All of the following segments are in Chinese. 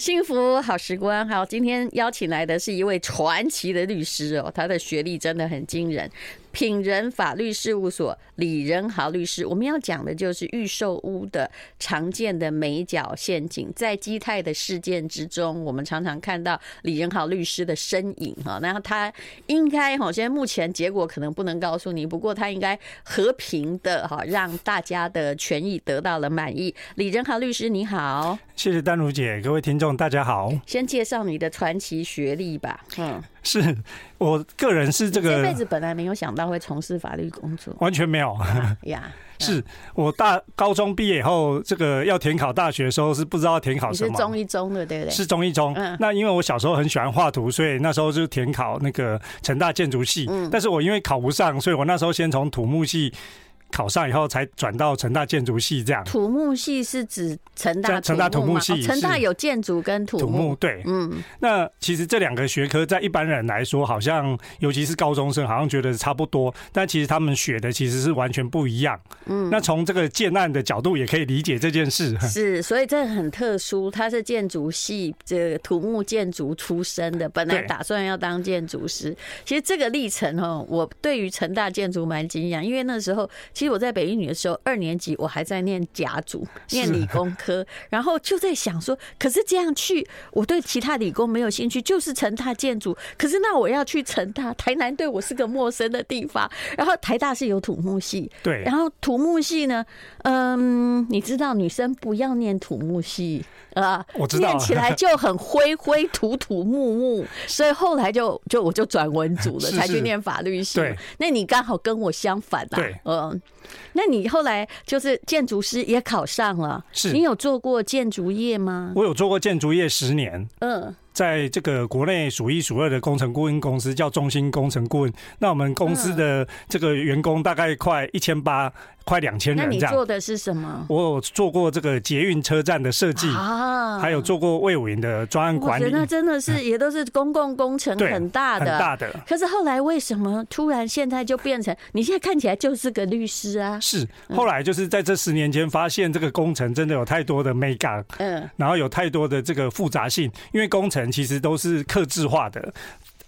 幸福好时光，好，今天邀请来的是一位传奇的律师哦，他的学历真的很惊人。品人法律事务所李仁豪律师，我们要讲的就是预售屋的常见的美角陷阱。在基泰的事件之中，我们常常看到李仁豪律师的身影哈。那他应该哈，现在目前结果可能不能告诉你，不过他应该和平的哈，让大家的权益得到了满意。李仁豪律师你好，谢谢丹如姐，各位听众大家好。先介绍你的传奇学历吧，嗯。是我个人是这个这辈子本来没有想到会从事法律工作，完全没有呀。是我大高中毕业以后，这个要填考大学的时候是不知道填考什么，是中一中的对不对？是中一中。那因为我小时候很喜欢画图，所以那时候就填考那个成大建筑系。但是我因为考不上，所以我那时候先从土木系。考上以后才转到成大建筑系，这样。土木系是指成大成大土木系，成大有建筑跟土木，土木对，嗯。那其实这两个学科在一般人来说，好像尤其是高中生，好像觉得差不多，但其实他们学的其实是完全不一样。嗯。那从这个建案的角度也可以理解这件事。是，所以这很特殊，他是建筑系这个土木建筑出身的，本来打算要当建筑师。其实这个历程哦，我对于成大建筑蛮惊讶，因为那时候。其实我在北一女的时候，二年级我还在念甲组，念理工科，然后就在想说，可是这样去，我对其他理工没有兴趣，就是成大建筑。可是那我要去成大，台南对我是个陌生的地方。然后台大是有土木系，对，然后土木系呢，嗯，你知道女生不要念土木系啊，我知道，念起来就很灰灰土土木木，所以后来就就我就转文组了，才去念法律系。对，那你刚好跟我相反啊，对，嗯。那你后来就是建筑师也考上了，是你有做过建筑业吗？我有做过建筑业十年，嗯。在这个国内数一数二的工程顾问公司叫中兴工程顾问，那我们公司的这个员工大概快一千八，快两千人。这样。那你做的是什么？我有做过这个捷运车站的设计啊，还有做过魏武营的专案管理。那真的是也都是公共工程很大的，很大的。可是后来为什么突然现在就变成？你现在看起来就是个律师啊？是，后来就是在这十年间发现这个工程真的有太多的美感，嗯，然后有太多的这个复杂性，因为工程。其实都是刻制化的，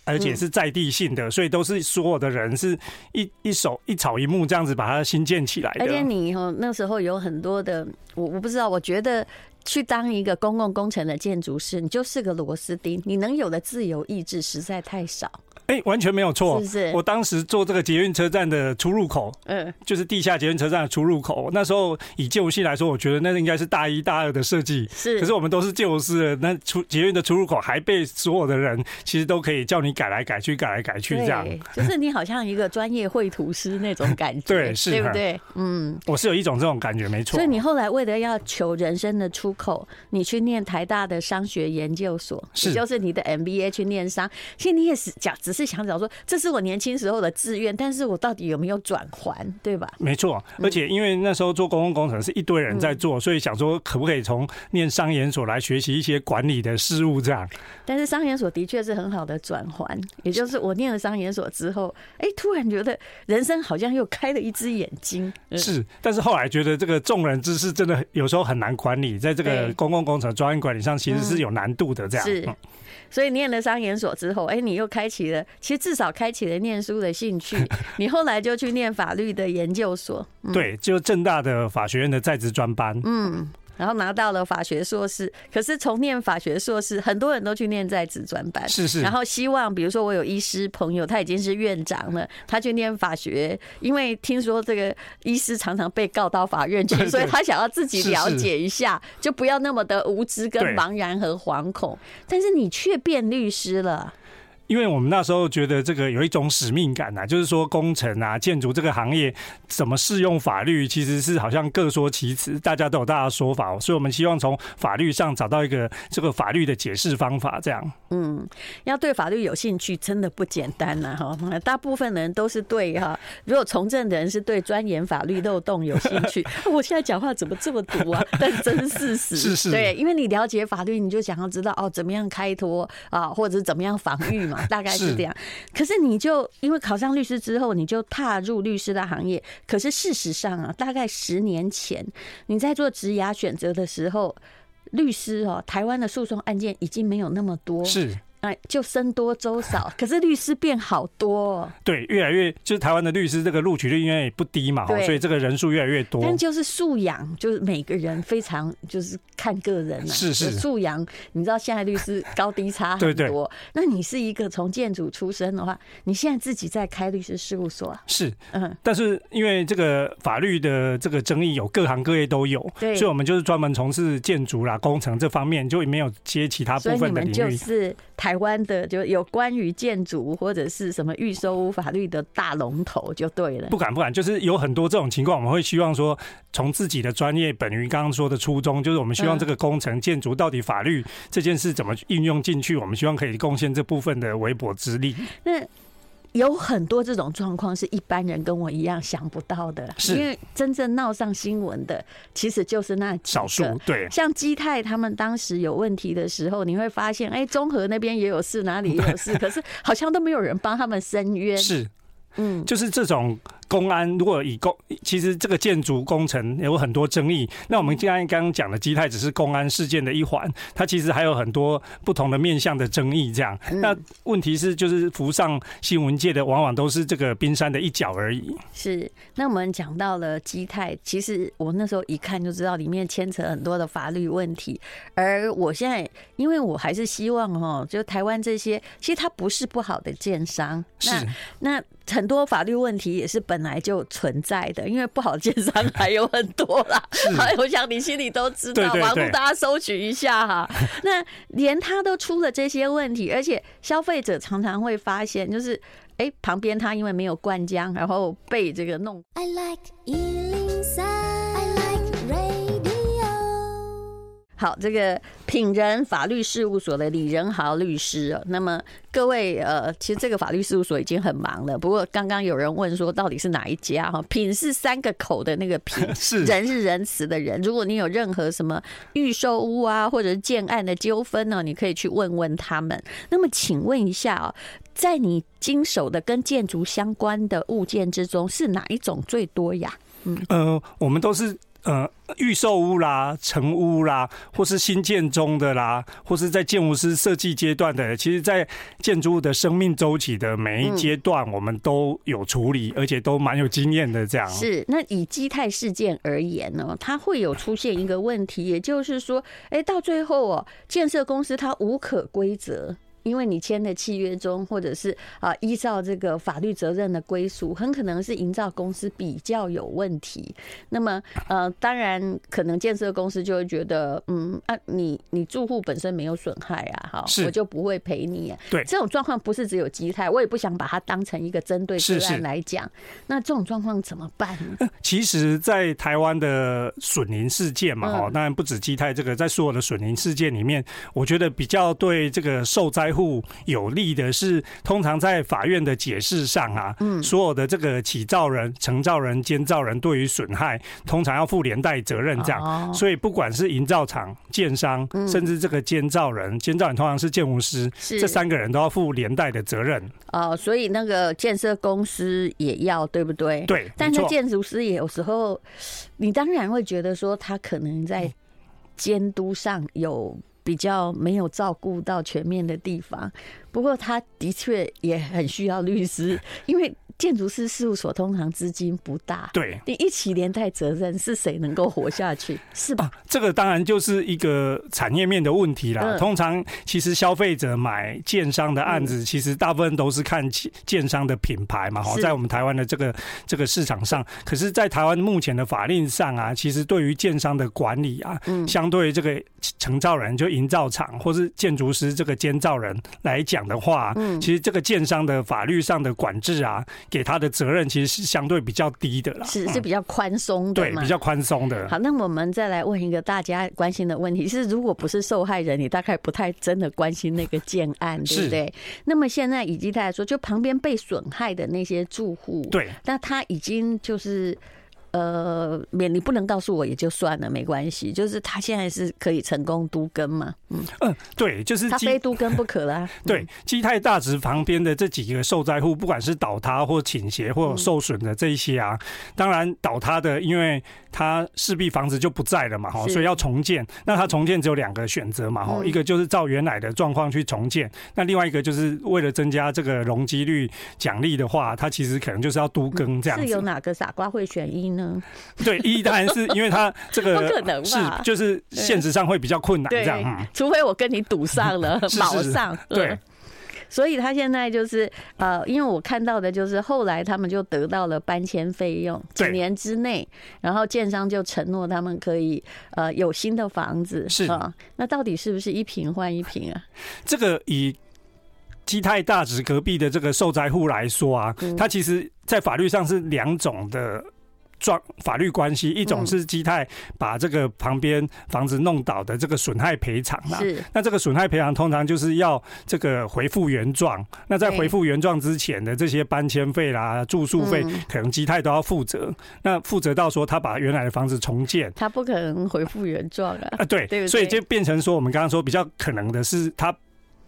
而且是在地性的，所以都是所有的人是一一手一草一木这样子把它新建起来的。而且你哦，那时候有很多的，我我不知道，我觉得去当一个公共工程的建筑师，你就是个螺丝钉，你能有的自由意志实在太少。哎，完全没有错。是不是，我当时做这个捷运车站的出入口，嗯，就是地下捷运车站的出入口。那时候以建筑系来说，我觉得那应该是大一、大二的设计。是，可是我们都是建筑师，那出捷运的出入口还被所有的人其实都可以叫你改来改去、改来改去这样。就是你好像一个专业绘图师那种感觉，对，是，对不对？嗯，我是有一种这种感觉，没错。所以你后来为了要求人生的出口，你去念台大的商学研究所，也就是你的 MBA 去念商。其实你也是讲，只是想找说。这是我年轻时候的志愿，但是我到底有没有转还，对吧？没错，而且因为那时候做公共工程是一堆人在做，所以想说可不可以从念商研所来学习一些管理的事物这样。但是商研所的确是很好的转还，也就是我念了商研所之后，哎，突然觉得人生好像又开了一只眼睛。是，但是后来觉得这个众人之事真的有时候很难管理，在这个公共工程专业管理上其实是有难度的这样。是，所以念了商研所之后，哎，你又开启了，其实至少。开启了念书的兴趣，你后来就去念法律的研究所。对，就正大的法学院的在职专班。嗯。然后拿到了法学硕士，可是从念法学硕士，很多人都去念在职专班，是是。然后希望，比如说我有医师朋友，他已经是院长了，他去念法学，因为听说这个医师常常被告到法院去，所以他想要自己了解一下，就不要那么的无知、跟茫然和惶恐。但是你却变律师了。因为我们那时候觉得这个有一种使命感呐，就是说工程啊、建筑这个行业怎么适用法律，其实是好像各说其词，大家都有大家的说法，所以我们希望从法律上找到一个这个法律的解释方法，这样。嗯，要对法律有兴趣真的不简单呐，哈，大部分人都是对哈，如果从政的人是对钻研法律漏洞有兴趣，我现在讲话怎么这么毒啊？但是真是事实，是是，对，因为你了解法律，你就想要知道哦，怎么样开脱啊，或者是怎么样防御嘛。大概是这样，可是你就因为考上律师之后，你就踏入律师的行业。可是事实上啊，大概十年前你在做职涯选择的时候，律师哦，台湾的诉讼案件已经没有那么多。是。哎，就僧多粥少，可是律师变好多，哦。对，越来越就是台湾的律师这个录取率应该也不低嘛，所以这个人数越来越多。但就是素养，就是每个人非常就是看个人啊。是是。素养，你知道现在律师高低差很多。对对。那你是一个从建筑出身的话，你现在自己在开律师事务所。啊是，嗯。但是因为这个法律的这个争议有各行各业都有，对。所以我们就是专门从事建筑啦、工程这方面，就没有接其他部分的领域。就是台湾的就有关于建筑或者是什么预收屋法律的大龙头就对了。不敢不敢，就是有很多这种情况，我们会希望说，从自己的专业本于刚刚说的初衷，就是我们希望这个工程建筑到底法律这件事怎么运用进去，我们希望可以贡献这部分的微薄之力。那。有很多这种状况是一般人跟我一样想不到的，因为真正闹上新闻的其实就是那少数。对，像基泰他们当时有问题的时候，你会发现，哎，中和那边也有事，哪里也有事，可是好像都没有人帮他们申冤。是，嗯，就是这种。公安如果以公，其实这个建筑工程有很多争议。那我们刚刚刚讲的基泰只是公安事件的一环，它其实还有很多不同的面向的争议。这样，那问题是就是浮上新闻界的，往往都是这个冰山的一角而已。是。那我们讲到了基泰，其实我那时候一看就知道里面牵扯很多的法律问题。而我现在，因为我还是希望哦，就台湾这些，其实它不是不好的建商。是那很多法律问题也是本。本来就存在的，因为不好建商还有很多啦。我想你心里都知道，帮助大家搜取一下哈。那连他都出了这些问题，而且消费者常常会发现，就是哎，旁边他因为没有灌浆，然后被这个弄。I like 好，这个品人法律事务所的李仁豪律师，那么各位呃，其实这个法律事务所已经很忙了。不过刚刚有人问说，到底是哪一家？哈，品是三个口的那个品，是人是仁慈的人。如果你有任何什么预售屋啊，或者是建案的纠纷呢，你可以去问问他们。那么请问一下啊，在你经手的跟建筑相关的物件之中，是哪一种最多呀？嗯，呃，我们都是。呃，预售屋啦、成屋啦，或是新建中的啦，或是在建筑师设计阶段的，其实，在建筑物的生命周期的每一阶段，我们都有处理，而且都蛮有经验的。这样是。那以基泰事件而言呢，它会有出现一个问题，也就是说，哎，到最后哦，建设公司它无可归责。因为你签的契约中，或者是啊依照这个法律责任的归属，很可能是营造公司比较有问题。那么呃，当然可能建设公司就会觉得，嗯啊，你你住户本身没有损害啊，哈，我就不会赔你啊。对，这种状况不是只有基泰，我也不想把它当成一个针对个案来讲。那这种状况怎么办呢？其实，在台湾的损林事件嘛，哈，当然不止基泰这个，在所有的损林事件里面，我觉得比较对这个受灾。户有利的是，通常在法院的解释上啊，嗯，所有的这个起造人、承造人、监造人对于损害，通常要负连带责任这样。所以不管是营造厂、建商，甚至这个监造人，监造人通常是建筑师，这三个人都要负连带的责任。哦，所以那个建设公司也要，对不对？对。但是建筑师也有时候，你当然会觉得说，他可能在监督上有。比较没有照顾到全面的地方，不过他的确也很需要律师，因为。建筑师事务所通常资金不大，对，你一起连带责任，是谁能够活下去？是吧？这个当然就是一个产业面的问题啦。通常其实消费者买建商的案子，其实大部分都是看建商的品牌嘛。哈，在我们台湾的这个这个市场上，可是，在台湾目前的法令上啊，其实对于建商的管理啊，嗯相对于这个承造人就营造厂或是建筑师这个监造人来讲的话，其实这个建商的法律上的管制啊。给他的责任其实是相对比较低的啦，是是比较宽松的，对，比较宽松的。好，那我们再来问一个大家关心的问题：是如果不是受害人，你大概不太真的关心那个建案，对不对？那么现在以基泰来说，就旁边被损害的那些住户，对，那他已经就是呃，免你不能告诉我也就算了，没关系。就是他现在是可以成功都根嘛？嗯嗯，对，就是他非都根不可啦。对，基泰大直旁边的这几个受灾户，不管是倒塌或倾斜或受损的这一些啊，当然倒塌的，因为他势必房子就不在了嘛，哈，所以要重建。那他重建只有两个选择嘛，哈，一个就是照原来的状况去重建，那另外一个就是为了增加这个容积率奖励的话，他其实可能就是要都更这样子。是有哪个傻瓜会选一呢？对，一当然是因为他这个不可能是就是现实上会比较困难这样，除非我跟你赌上了，卯上对。所以他现在就是呃，因为我看到的就是后来他们就得到了搬迁费用，几年之内，然后建商就承诺他们可以呃有新的房子是。啊，那到底是不是一平换一平啊？这个以基泰大直隔壁的这个受灾户来说啊，他其实在法律上是两种的。状法律关系，一种是基泰把这个旁边房子弄倒的这个损害赔偿啦，是那这个损害赔偿通常就是要这个回复原状。那在回复原状之前的这些搬迁费啦、住宿费，可能基泰都要负责。那负责到说他把原来的房子重建，他不可能回复原状啊。啊，对，所以就变成说，我们刚刚说比较可能的是他。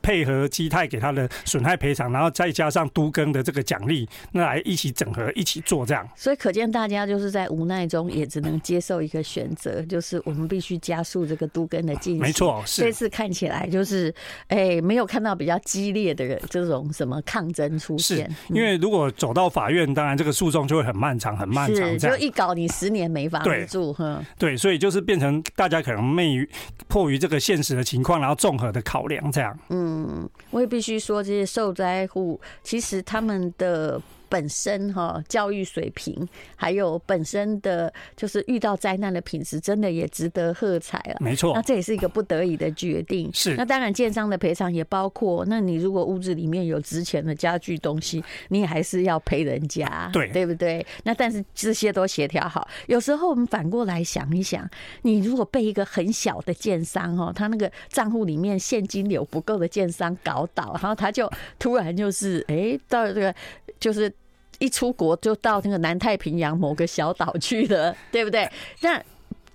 配合基泰给他的损害赔偿，然后再加上都更的这个奖励，那来一起整合，一起做这样。所以可见大家就是在无奈中也只能接受一个选择，就是我们必须加速这个都更的进行。没错，是。这次看起来就是，哎，没有看到比较激烈的这种什么抗争出现。因为如果走到法院，当然这个诉讼就会很漫长，很漫长。就一搞你十年没房子住，对，所以就是变成大家可能昧于迫于这个现实的情况，然后综合的考量这样。嗯。嗯，我也必须说，这些受灾户其实他们的。本身哈教育水平，还有本身的就是遇到灾难的品质，真的也值得喝彩了。没错，那这也是一个不得已的决定。是，那当然建商的赔偿也包括，那你如果屋子里面有值钱的家具东西，你也还是要赔人家，对对不对？那但是这些都协调好。有时候我们反过来想一想，你如果被一个很小的建商哈，他那个账户里面现金流不够的建商搞倒，然后他就突然就是哎、欸，到这个就是。一出国就到那个南太平洋某个小岛去了，对不对？那。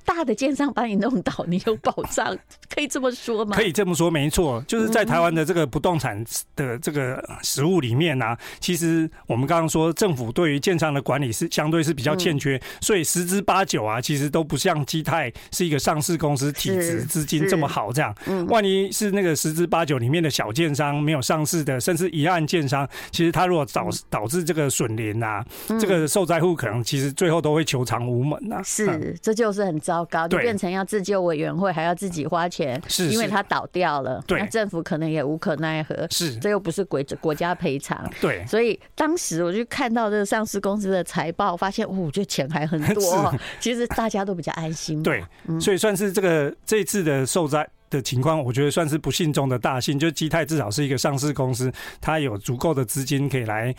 大的建商把你弄倒，你有保障，可以这么说吗？可以这么说，没错，就是在台湾的这个不动产的这个实物里面呢、啊，其实我们刚刚说政府对于建商的管理是相对是比较欠缺，所以十之八九啊，其实都不像基泰是一个上市公司体质资金这么好这样。嗯万一是那个十之八九里面的小建商没有上市的，甚至一案建商，其实他如果导导致这个损联啊，这个受灾户可能其实最后都会求偿无门呐。是，这就是很糟。高就变成要自救委员会，还要自己花钱，是因为它倒掉了，那政府可能也无可奈何，是。这又不是国国家赔偿，对，所以当时我就看到这个上市公司的财报，发现哦，这钱还很多，其实大家都比较安心，对，所以算是这个这次的受灾的情况，我觉得算是不幸中的大幸，就基泰至少是一个上市公司，它有足够的资金可以来。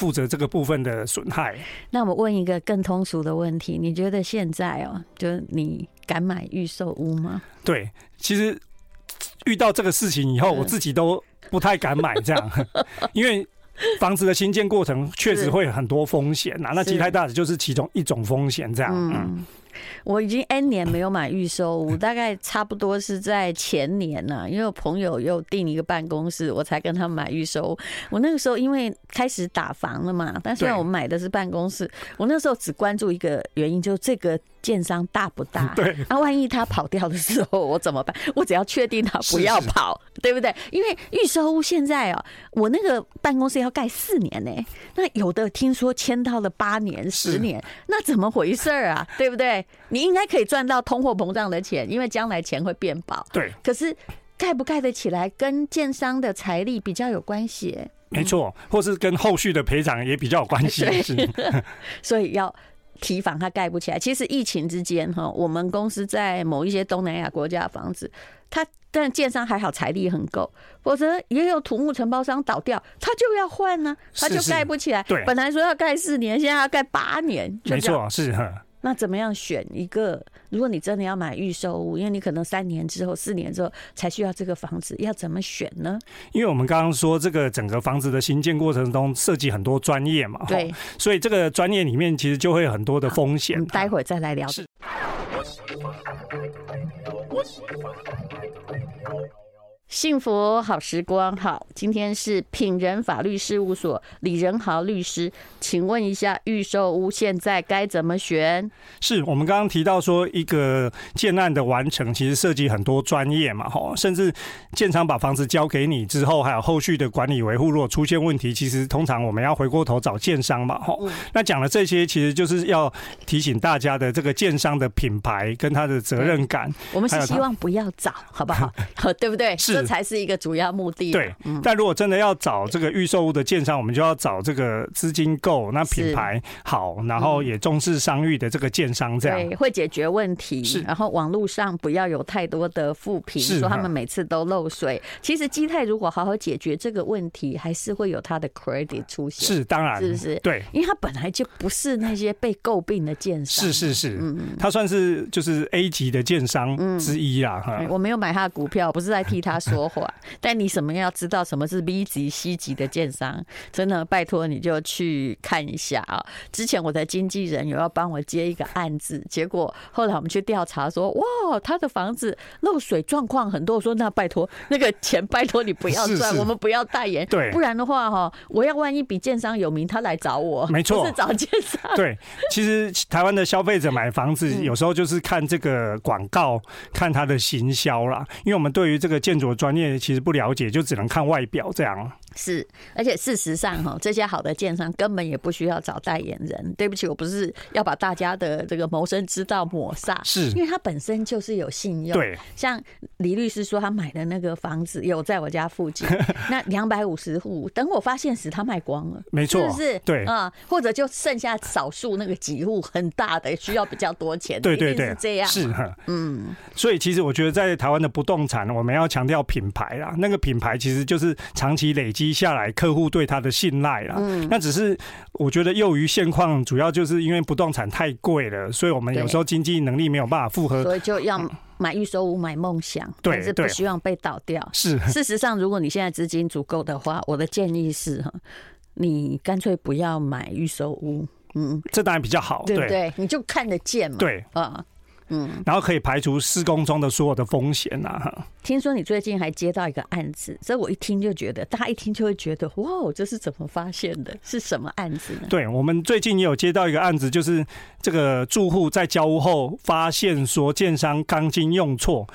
负责这个部分的损害。那我问一个更通俗的问题：你觉得现在哦，就是你敢买预售屋吗？对，其实遇到这个事情以后，我自己都不太敢买这样，因为房子的新建过程确实会有很多风险呐。那基泰大的就是其中一种风险，这样。嗯。我已经 N 年没有买预售屋，大概差不多是在前年呢，因为我朋友又订一个办公室，我才跟他们买预售屋。我那个时候因为开始打房了嘛，但虽然我们买的是办公室，我那时候只关注一个原因，就是这个建商大不大？对。那万一他跑掉的时候，我怎么办？我只要确定他不要跑，对不对？因为预售屋现在哦，我那个办公室要盖四年呢，那有的听说签到了八年、十年，那怎么回事啊？对不对？你应该可以赚到通货膨胀的钱，因为将来钱会变薄。对，可是盖不盖得起来，跟建商的财力比较有关系。没错，或是跟后续的赔偿也比较有关系。所以要提防它盖不起来。其实疫情之间，哈，我们公司在某一些东南亚国家的房子，它但建商还好财力很够，否则也有土木承包商倒掉，他就要换呢，他就盖不起来。对，本来说要盖四年，现在要盖八年。没错，是哈。那怎么样选一个？如果你真的要买预售屋，因为你可能三年之后、四年之后才需要这个房子，要怎么选呢？因为我们刚刚说这个整个房子的新建过程中涉及很多专业嘛，对，所以这个专业里面其实就会有很多的风险。待会儿再来聊。是。幸福好时光，好，今天是品人法律事务所李仁豪律师，请问一下，预售屋现在该怎么选？是我们刚刚提到说，一个建案的完成其实涉及很多专业嘛，哈，甚至建商把房子交给你之后，还有后续的管理维护，如果出现问题，其实通常我们要回过头找建商嘛，哈。那讲了这些，其实就是要提醒大家的这个建商的品牌跟他的责任感。我们是希望不要找，好不好？对不对？是。这才是一个主要目的。对，但如果真的要找这个预售屋的建商，我们就要找这个资金够、那品牌好，然后也重视商誉的这个建商，这样对，会解决问题。是，然后网络上不要有太多的负评，说他们每次都漏水。其实基泰如果好好解决这个问题，还是会有它的 credit 出现。是，当然，是不是？对，因为它本来就不是那些被诟病的建商。是是是，嗯，它算是就是 A 级的建商之一啦。哈，我没有买他的股票，不是在替他说话。但你什么要知道什么是 B 级、C 级的建商？真的拜托你就去看一下啊！之前我的经纪人有要帮我接一个案子，结果后来我们去调查说，哇，他的房子漏水状况很多。我说那拜托那个钱拜托你不要赚，我们不要代言，对，不然的话哈，我要万一比建商有名，他来找我，没错，是找建商。对，其实台湾的消费者买房子有时候就是看这个广告，看他的行销啦，因为我们对于这个建筑专业。其实不了解，就只能看外表这样。是，而且事实上哈，这些好的建商根本也不需要找代言人。对不起，我不是要把大家的这个谋生之道抹煞，是因为他本身就是有信用。对，像李律师说，他买的那个房子有在我家附近，那两百五十户，等我发现时，他卖光了，没错，是不是？对啊，或者就剩下少数那个几户很大的，需要比较多钱。对对对，是这样。是哈，嗯。所以其实我觉得，在台湾的不动产，我们要强调品牌啦。那个品牌其实就是长期累积。积下来，客户对他的信赖啦。嗯，那只是我觉得囿于现况，主要就是因为不动产太贵了，所以我们有时候经济能力没有办法负荷，所以就要买预售屋买梦想，对，是不希望被倒掉。是，事实上，如果你现在资金足够的话，我的建议是哈，你干脆不要买预售屋，嗯，这当然比较好，对不对？你就看得见嘛，对啊。嗯，然后可以排除施工中的所有的风险呐。听说你最近还接到一个案子，所以我一听就觉得，大家一听就会觉得，哇，这是怎么发现的？是什么案子呢？对，我们最近也有接到一个案子，就是这个住户在交屋后发现说，建商钢筋用错。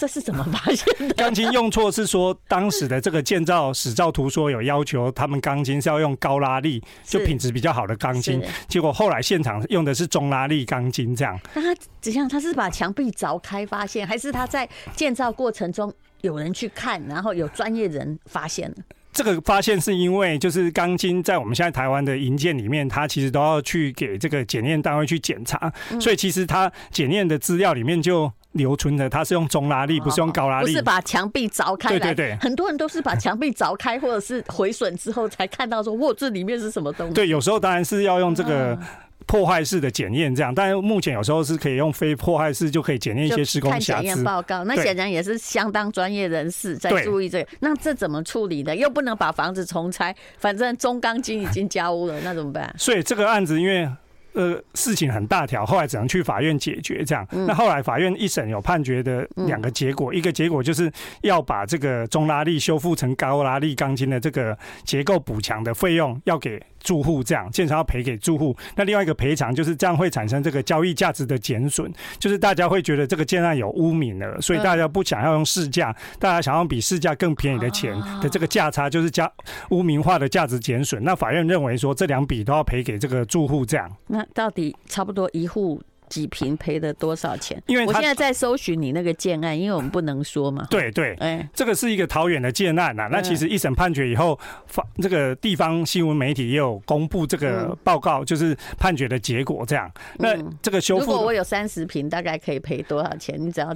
这是怎么发现的？钢筋用错是说，当时的这个建造使照图说有要求，他们钢筋是要用高拉力，就品质比较好的钢筋。结果后来现场用的是中拉力钢筋，这样。那他怎样？他是把墙壁凿开发现，还是他在建造过程中有人去看，然后有专业人发现？这个发现是因为，就是钢筋在我们现在台湾的营建里面，它其实都要去给这个检验单位去检查，所以其实它检验的资料里面就。留存的，它是用中拉力，不是用高拉力，不是把墙壁凿开来。对对对，很多人都是把墙壁凿开，或者是毁损之后才看到说，哇，这里面是什么东西？对，有时候当然是要用这个破坏式的检验，这样。但是目前有时候是可以用非破坏式就可以检验一些施工瑕疵。检验报告，那显然也是相当专业人士在注意这个。那这怎么处理呢？又不能把房子重拆，反正中钢筋已经交屋了，那怎么办？所以这个案子因为。呃，事情很大条，后来只能去法院解决这样。那后来法院一审有判决的两个结果，一个结果就是要把这个中拉力修复成高拉力钢筋的这个结构补强的费用要给住户，这样建商要赔给住户。那另外一个赔偿就是这样会产生这个交易价值的减损，就是大家会觉得这个建案有污名了，所以大家不想要用市价，大家想要比市价更便宜的钱的这个价差，就是加污名化的价值减损。那法院认为说这两笔都要赔给这个住户这样。那到底差不多一户几平赔的多少钱？因为我现在在搜寻你那个建案，因为我们不能说嘛。对对，哎，这个是一个桃园的建案呐。那其实一审判决以后，发这个地方新闻媒体也有公布这个报告，就是判决的结果这样。那这个修复，如果我有三十平，大概可以赔多少钱？你只要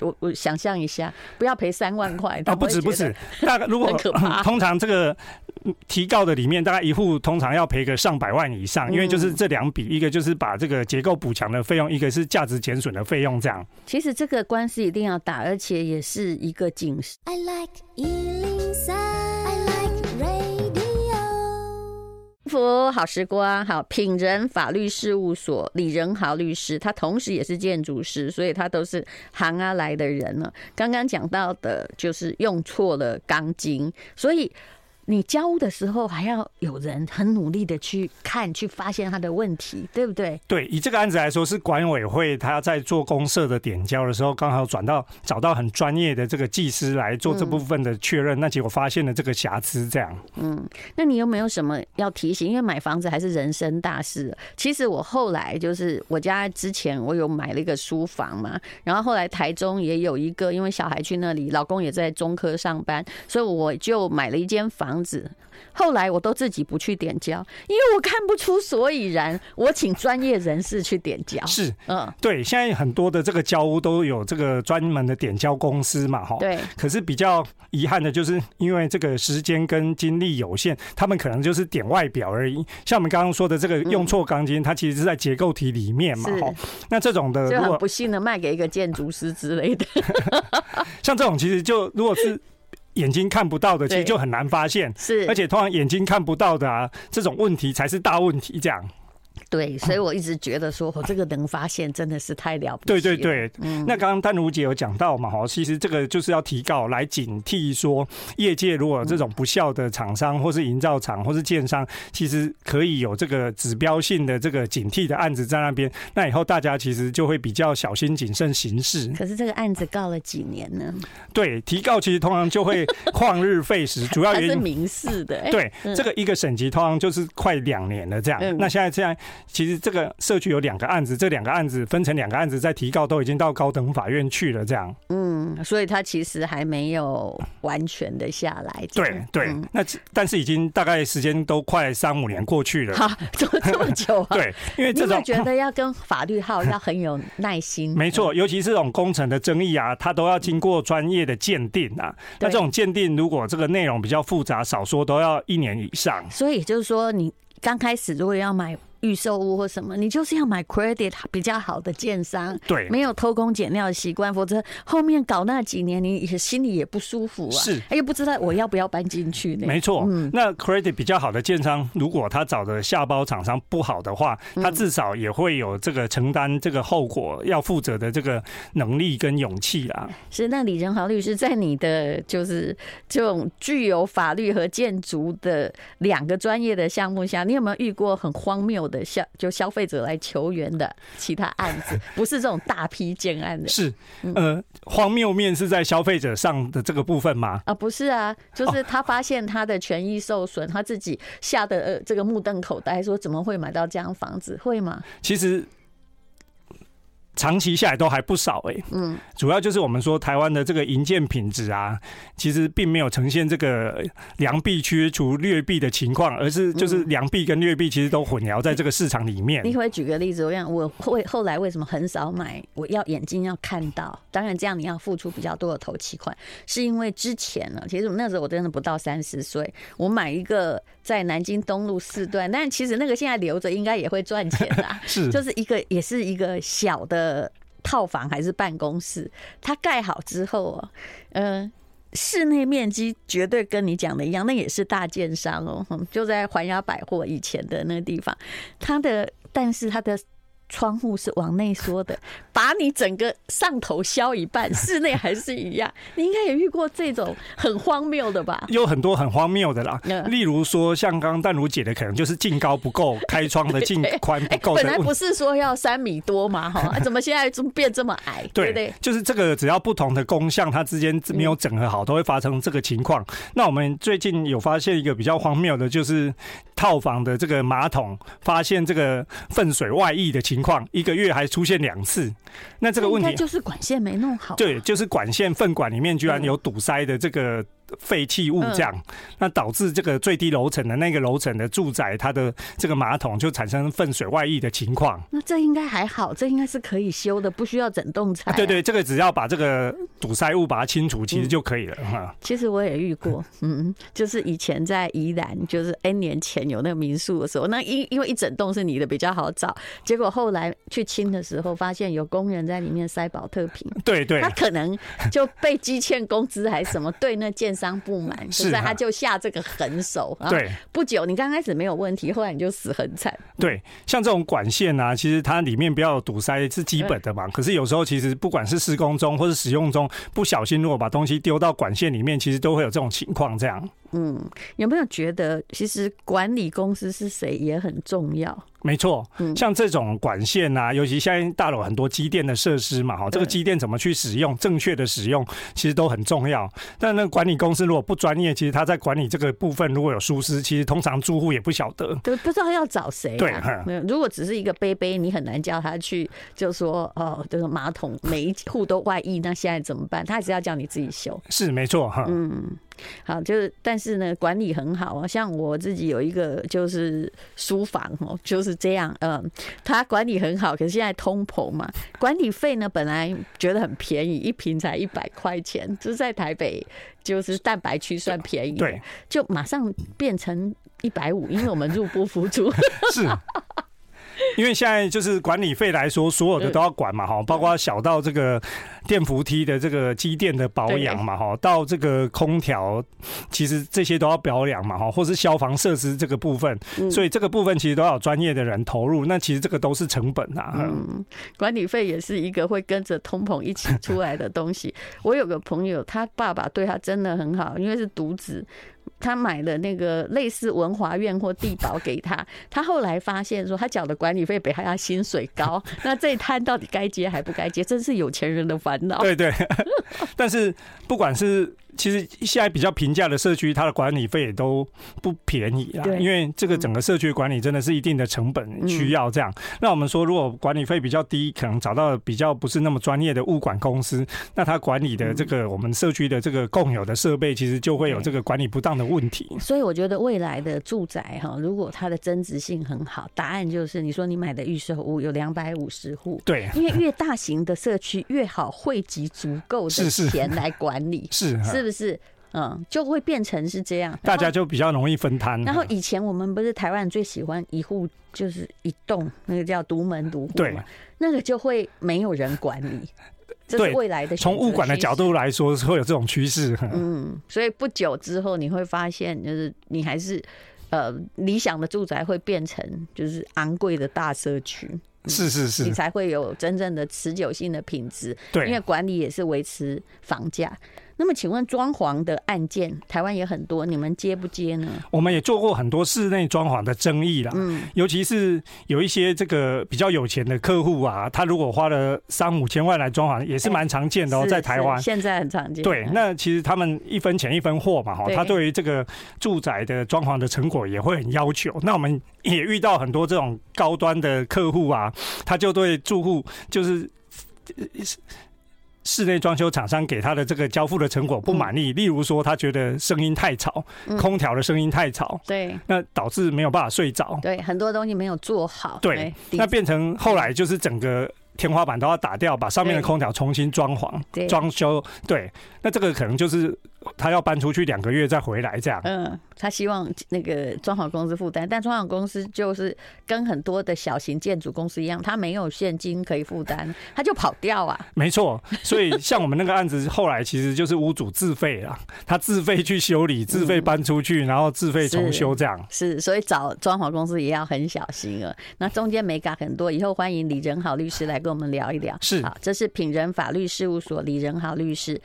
我我想象一下，不要赔三万块。啊，不止不止，大概如果通常这个提告的里面，大概一户通常要赔个上百万以上，因为就是这两笔，一个就是把这个结构补强的费用，一个是价值减损的费用，这样。其实这个官司一定要打，而且也是一个警示。I like 福好时光，好品人法律事务所李仁豪律师，他同时也是建筑师，所以他都是行啊来的人呢。刚刚讲到的就是用错了钢筋，所以。你交屋的时候，还要有人很努力的去看，去发现他的问题，对不对？对，以这个案子来说，是管委会他在做公社的点交的时候，刚好转到找到很专业的这个技师来做这部分的确认，嗯、那结果发现了这个瑕疵，这样。嗯，那你有没有什么要提醒？因为买房子还是人生大事。其实我后来就是我家之前我有买了一个书房嘛，然后后来台中也有一个，因为小孩去那里，老公也在中科上班，所以我就买了一间房。房子，后来我都自己不去点交，因为我看不出所以然。我请专业人士去点交。是，嗯，对，现在很多的这个交屋都有这个专门的点交公司嘛，哈。对。可是比较遗憾的就是，因为这个时间跟精力有限，他们可能就是点外表而已。像我们刚刚说的这个用错钢筋，它其实是在结构体里面嘛，哈。那这种的，就很不幸的卖给一个建筑师之类的。像这种其实就如果是。眼睛看不到的，其实就很难发现。是，而且通常眼睛看不到的啊，这种问题才是大问题。这样。对，所以我一直觉得说，我这个能发现真的是太了不起。对对对，嗯，那刚刚丹如姐有讲到嘛，哈，其实这个就是要提告来警惕说，业界如果这种不孝的厂商，或是营造厂，或是建商，其实可以有这个指标性的这个警惕的案子在那边，那以后大家其实就会比较小心谨慎行事。可是这个案子告了几年呢？对，提告其实通常就会旷日费时，主要 原因是民事的。对，这个一个审级通常就是快两年了这样。那现在现在。其实这个社区有两个案子，这两个案子分成两个案子在提告，都已经到高等法院去了。这样，嗯，所以他其实还没有完全的下来。对对，嗯、那但是已经大概时间都快三五年过去了。好，怎么这么久啊？对，因为这种觉得要跟法律号要很有耐心。没错，尤其是这种工程的争议啊，它都要经过专业的鉴定啊。那这种鉴定如果这个内容比较复杂，少说都要一年以上。所以就是说，你刚开始如果要买。预售屋或什么，你就是要买 credit 比较好的建商，对，没有偷工减料的习惯，否则后面搞那几年，你也心里也不舒服啊。是，又不知道我要不要搬进去呢？没错，嗯，那 credit 比较好的建商，如果他找的下包厂商不好的话，他至少也会有这个承担这个后果要负责的这个能力跟勇气啊。是，那李仁豪律师在你的就是这种具有法律和建筑的两个专业的项目下，你有没有遇过很荒谬的消就消费者来求援的其他案子，不是这种大批建案的。是，呃，荒谬面是在消费者上的这个部分吗？啊，不是啊，就是他发现他的权益受损，他自己吓得呃这个目瞪口呆，说怎么会买到这样房子？会吗？其实。长期下来都还不少哎，嗯，主要就是我们说台湾的这个营建品质啊，其实并没有呈现这个良币驱除劣币的情况，而是就是良币跟劣币其实都混淆在这个市场里面。你可以举个例子，我想我会后来为什么很少买？我要眼睛要看到，当然这样你要付出比较多的头期款，是因为之前呢，其实那时候我真的不到三十岁，我买一个在南京东路四段，但其实那个现在留着应该也会赚钱啦，是，就是一个也是一个小的。呃，套房还是办公室，它盖好之后啊，呃，室内面积绝对跟你讲的一样，那也是大建商哦，就在环亚百货以前的那个地方，它的，但是它的。窗户是往内缩的，把你整个上头削一半，室内还是一样。你应该也遇过这种很荒谬的吧？有很多很荒谬的啦，例如说像刚刚淡如姐的，可能就是净高不够，开窗的净 宽不够。本来不是说要三米多嘛，哈，怎么现在怎么变这么矮？对不对？就是这个，只要不同的工项，它之间没有整合好，都会发生这个情况。那我们最近有发现一个比较荒谬的，就是套房的这个马桶发现这个粪水外溢的情况。一个月还出现两次，那这个问题就是管线没弄好。对，就是管线粪管里面居然有堵塞的这个废弃物这样，嗯、那导致这个最低楼层的那个楼层的住宅，它的这个马桶就产生粪水外溢的情况。那这应该还好，这应该是可以修的，不需要整栋拆、啊。对对，这个只要把这个堵塞物把它清除，其实就可以了哈、嗯。其实我也遇过，嗯，就是以前在宜兰，就是 N 年前有那个民宿的时候，那因因为一整栋是你的比较好找，结果后来去清的时候，发现有工人在里面塞保特瓶。对对，他可能就被积欠工资还是什么，对那件。商不满，是他就下这个狠手。对，不久你刚开始没有问题，后来你就死很惨。对，像这种管线啊，其实它里面不要堵塞是基本的嘛。可是有时候其实不管是施工中或是使用中，不小心如果把东西丢到管线里面，其实都会有这种情况。这样，嗯，有没有觉得其实管理公司是谁也很重要？没错，像这种管线啊，尤其现在大楼很多机电的设施嘛，哈，这个机电怎么去使用，正确的使用，其实都很重要。但那个管理公司如果不专业，其实他在管理这个部分如果有疏失，其实通常住户也不晓得，对，不知道要找谁。对，如果只是一个杯杯，你很难叫他去，就说哦，这个马桶每一户都外溢，那现在怎么办？他还是要叫你自己修。是，没错，哈，嗯。好，就是但是呢，管理很好啊。像我自己有一个就是书房哦，就是这样。嗯，他管理很好，可是现在通膨嘛，管理费呢本来觉得很便宜，一瓶才一百块钱，就是在台北就是蛋白区算便宜，对，就马上变成一百五，因为我们入不敷出。是。因为现在就是管理费来说，所有的都要管嘛，哈，包括小到这个电扶梯的这个机电的保养嘛，哈，到这个空调，其实这些都要保养嘛，哈，或是消防设施这个部分，所以这个部分其实都要有专业的人投入，那其实这个都是成本啊。嗯，管理费也是一个会跟着通膨一起出来的东西。我有个朋友，他爸爸对他真的很好，因为是独子。他买了那个类似文华院或地保给他，他后来发现说他缴的管理费比他薪水高，那这摊到底该接还不该接，真是有钱人的烦恼。对对，但是不管是。其实现在比较平价的社区，它的管理费也都不便宜啦。因为这个整个社区管理真的是一定的成本需要这样。那我们说，如果管理费比较低，可能找到比较不是那么专业的物管公司，那他管理的这个我们社区的这个共有的设备，其实就会有这个管理不当的问题。所以我觉得未来的住宅哈，如果它的增值性很好，答案就是你说你买的预售屋有两百五十户，对，因为越大型的社区越好汇集足够的钱来管理，是 是。是不是？嗯，就会变成是这样，大家就比较容易分摊。然后以前我们不是台湾最喜欢一户就是一栋，那个叫独门独户嘛，对，那个就会没有人管理。这是未来的从物管的角度来说，是会有这种趋势。嗯，所以不久之后你会发现，就是你还是呃理想的住宅会变成就是昂贵的大社区。是是是，你才会有真正的持久性的品质。对，因为管理也是维持房价。那么，请问装潢的案件，台湾也很多，你们接不接呢？我们也做过很多室内装潢的争议啦，嗯，尤其是有一些这个比较有钱的客户啊，他如果花了三五千万来装潢，也是蛮常见的哦，在台湾现在很常见。对，那其实他们一分钱一分货嘛，哈，他对于这个住宅的装潢的成果也会很要求。那我们也遇到很多这种高端的客户啊，他就对住户就是。室内装修厂商给他的这个交付的成果不满意，例如说他觉得声音太吵，空调的声音太吵，对，那导致没有办法睡着，对，很多东西没有做好，对，那变成后来就是整个天花板都要打掉，把上面的空调重新装潢、装修，对，那这个可能就是。他要搬出去两个月再回来，这样。嗯，他希望那个装潢公司负担，但装潢公司就是跟很多的小型建筑公司一样，他没有现金可以负担，他就跑掉啊。没错，所以像我们那个案子，后来其实就是屋主自费啊，他自费去修理，自费搬出去，然后自费重修这样。是，是，所以找装潢公司也要很小心啊。那中间眉角很多，以后欢迎李仁豪律师来跟我们聊一聊。是，好，这是品仁法律事务所李仁豪律师。